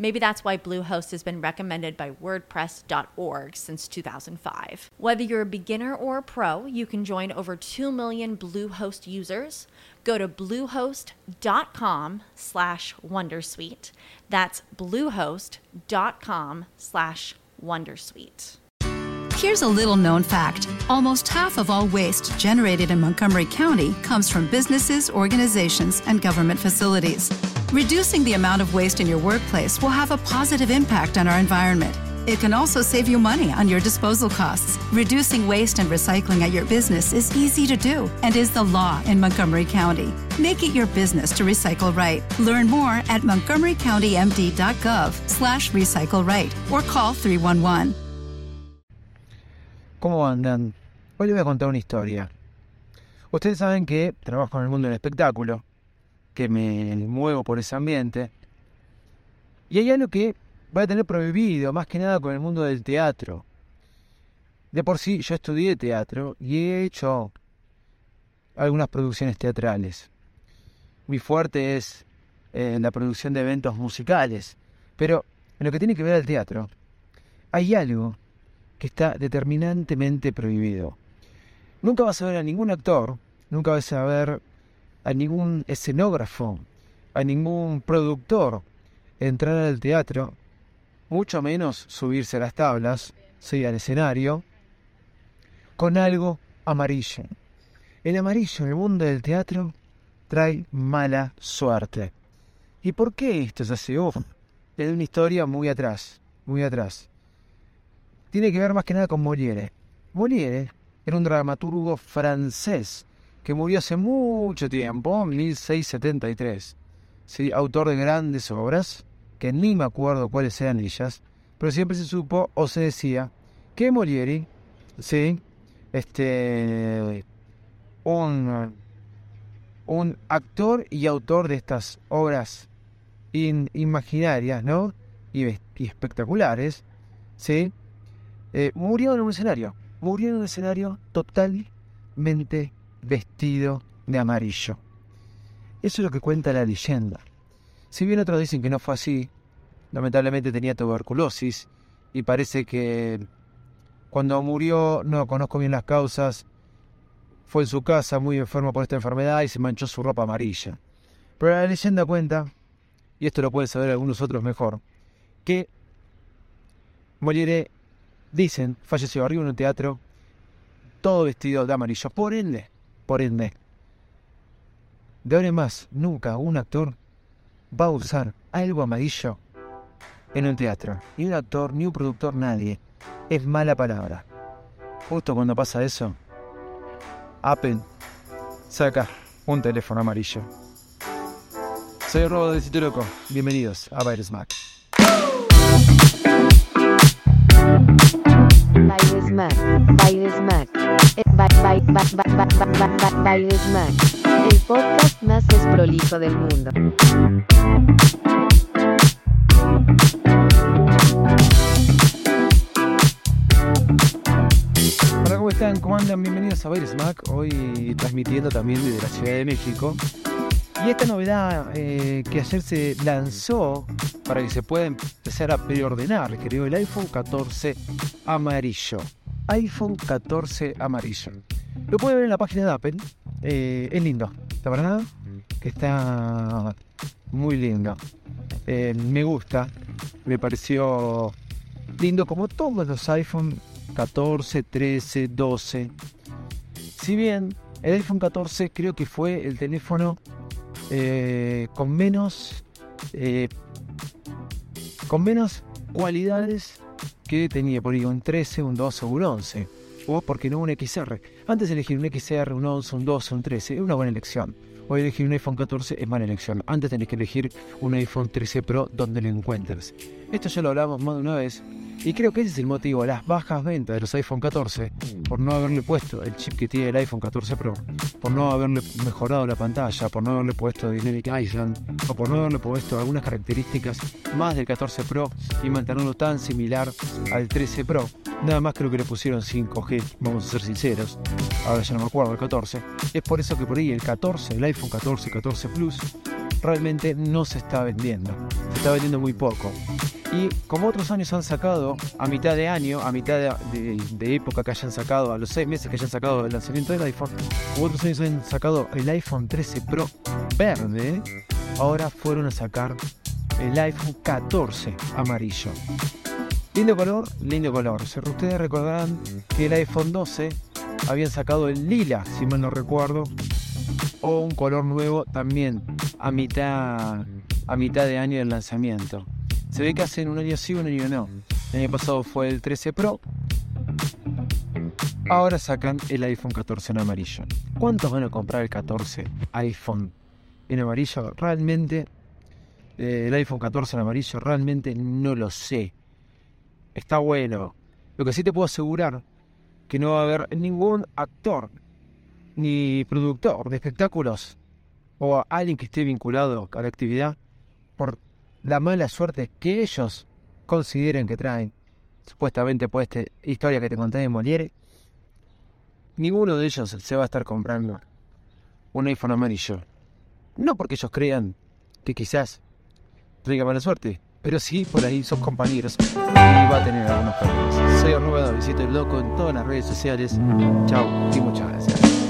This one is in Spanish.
Maybe that's why Bluehost has been recommended by WordPress.org since 2005. Whether you're a beginner or a pro, you can join over 2 million Bluehost users. Go to bluehost.com slash Wondersuite. That's bluehost.com slash Wondersuite. Here's a little known fact almost half of all waste generated in Montgomery County comes from businesses, organizations, and government facilities. Reducing the amount of waste in your workplace will have a positive impact on our environment. It can also save you money on your disposal costs. Reducing waste and recycling at your business is easy to do and is the law in Montgomery County. Make it your business to recycle right. Learn more at montgomerycountymd.gov slash recycle right or call 311. ¿Cómo andan? Hoy les voy a contar una historia. Ustedes saben que trabajo en el mundo del espectáculo, que me muevo por ese ambiente, y hay algo que va a tener prohibido, más que nada con el mundo del teatro. De por sí, yo estudié teatro y he hecho algunas producciones teatrales. Mi fuerte es eh, la producción de eventos musicales, pero en lo que tiene que ver al teatro, hay algo que está determinantemente prohibido. Nunca vas a ver a ningún actor, nunca vas a ver a ningún escenógrafo, a ningún productor entrar al teatro, mucho menos subirse a las tablas, sí, al escenario, con algo amarillo. El amarillo en el mundo del teatro trae mala suerte. ¿Y por qué esto es así? Uf, es una historia muy atrás, muy atrás tiene que ver más que nada con Molière. Molière era un dramaturgo francés que murió hace mucho tiempo, 1673. Sí, autor de grandes obras, que ni me acuerdo cuáles eran ellas, pero siempre se supo o se decía que Molière, sí, este, un, un actor y autor de estas obras imaginarias, ¿no? Y, y espectaculares, ¿sí? Eh, murió en un escenario. Murió en un escenario totalmente vestido de amarillo. Eso es lo que cuenta la leyenda. Si bien otros dicen que no fue así, lamentablemente tenía tuberculosis y parece que cuando murió, no conozco bien las causas, fue en su casa muy enfermo por esta enfermedad y se manchó su ropa amarilla. Pero la leyenda cuenta, y esto lo pueden saber algunos otros mejor, que Molière Dicen, falleció arriba en un teatro, todo vestido de amarillo. Por ende, por ende, de ahora en más, nunca un actor va a usar algo amarillo en un teatro. Ni un actor, ni un productor, nadie. Es mala palabra. Justo cuando pasa eso, Apple saca un teléfono amarillo. Soy Robo de Sitio Loco. Bienvenidos a Virus Mac. Bailes Mac, Bailes Mac, el podcast más desprolijo del mundo. Hola, ¿cómo están? ¿Cómo andan? Bienvenidos a Bailes Mac, hoy transmitiendo también desde la Ciudad de México. Y esta novedad eh, que ayer se lanzó para que se pueda empezar a preordenar, creo, el iPhone 14 amarillo. iPhone 14 amarillo. Lo puede ver en la página de Apple. Eh, es lindo, la verdad que está muy lindo. Eh, me gusta, me pareció lindo como todos los iPhone 14, 13, 12. Si bien el iPhone 14 creo que fue el teléfono eh, con menos con menos cualidades que tenía por ahí un 13, un 12 o un 11. O porque no un XR. Antes de elegir un XR, un 11, un 12, un 13, es una buena elección. Hoy elegir un iPhone 14 es mala elección. Antes tenés que elegir un iPhone 13 Pro donde lo encuentres. Esto ya lo hablamos más de una vez. Y creo que ese es el motivo, las bajas ventas de los iPhone 14, por no haberle puesto el chip que tiene el iPhone 14 Pro, por no haberle mejorado la pantalla, por no haberle puesto Dynamic Island, o por no haberle puesto algunas características más del 14 Pro y mantenerlo tan similar al 13 Pro. Nada más creo que le pusieron 5G, vamos a ser sinceros. Ahora ya no me acuerdo el 14. Es por eso que por ahí el 14, el iPhone 14, 14 Plus, realmente no se está vendiendo. Se está vendiendo muy poco. Y como otros años han sacado, a mitad de año, a mitad de, de, época que hayan sacado, a los 6 meses que hayan sacado el lanzamiento del iPhone, como otros años han sacado el iPhone 13 Pro verde, ahora fueron a sacar el iPhone 14 amarillo. Lindo color, lindo color. Ustedes recordarán que el iPhone 12 habían sacado el lila, si mal no recuerdo, o un color nuevo también a mitad, a mitad de año del lanzamiento. Se ve que hacen un año sí, un año no. El año pasado fue el 13 Pro. Ahora sacan el iPhone 14 en amarillo. ¿Cuántos van a comprar el 14 iPhone en amarillo? Realmente, eh, el iPhone 14 en amarillo, realmente no lo sé. Está bueno. Lo que sí te puedo asegurar que no va a haber ningún actor ni productor de espectáculos o alguien que esté vinculado a la actividad por la mala suerte que ellos consideren que traen, supuestamente por esta historia que te conté de Moliere, ninguno de ellos se va a estar comprando un iPhone amarillo. No porque ellos crean que quizás traiga mala suerte, pero sí por ahí sus compañeros y va a tener algunos problemas. Soy Arroba visito el loco en todas las redes sociales. Chao y muchas gracias.